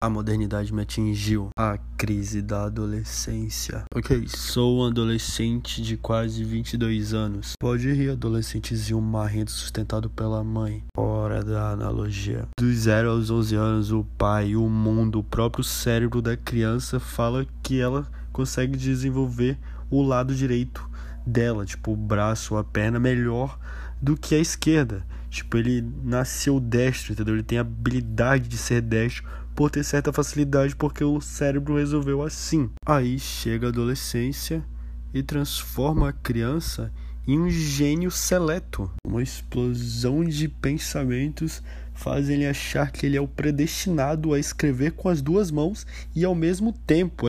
A modernidade me atingiu. A crise da adolescência. Ok, sou um adolescente de quase 22 anos. Pode rir, adolescentezinho marrento sustentado pela mãe. Hora da analogia. Dos 0 aos 11 anos, o pai, o mundo, o próprio cérebro da criança fala que ela consegue desenvolver o lado direito dela, tipo o braço a perna melhor do que a esquerda. Tipo, ele nasceu destro, entendeu? Ele tem a habilidade de ser destro por ter certa facilidade, porque o cérebro resolveu assim. Aí chega a adolescência e transforma a criança em um gênio seleto. Uma explosão de pensamentos faz ele achar que ele é o predestinado a escrever com as duas mãos e ao mesmo tempo